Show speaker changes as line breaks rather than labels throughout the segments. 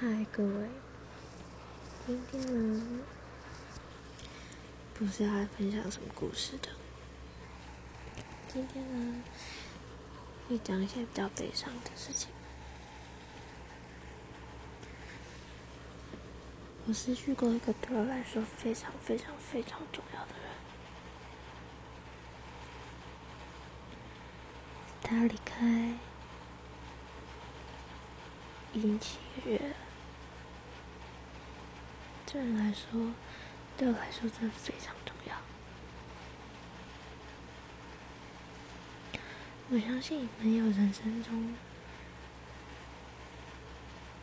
嗨，各位，今天呢，不是要来分享什么故事的。今天呢，会讲一些比较悲伤的事情。我失去过一个对我来说非常非常非常重要的人，他离开已经七个月了。对人来说，对我来说真的非常重要。我相信没有人生中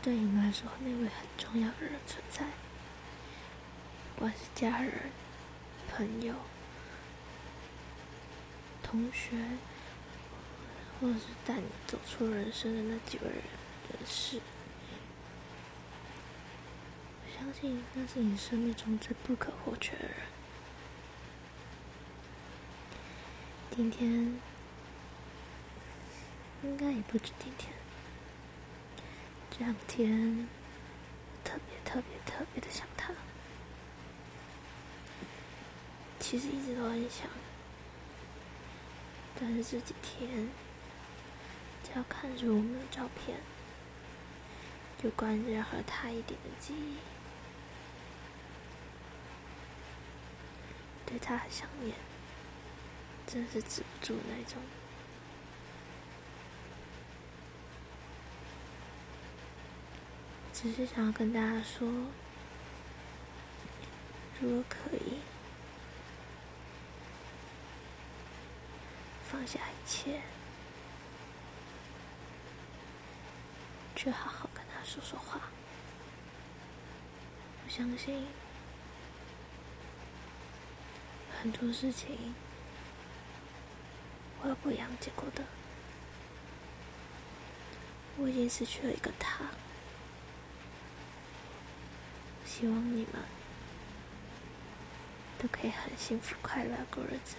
对你们来说那位很重要的人存在，不管是家人、朋友、同学，或者是带你走出人生的那几位人人事。相信那是你生命中最不可或缺的人。今天应该也不止今天，这两天特别特别特别的想他。其实一直都很想，但是这几天只要看着我们的照片，有关任何他一点的记忆。对他很想念，真是止不住那种。只是想要跟大家说，如果可以放下一切，去好好跟他说说话，我相信。很多事情我有不一样结果的。我已经失去了一个他，希望你们都可以很幸福快乐过日子。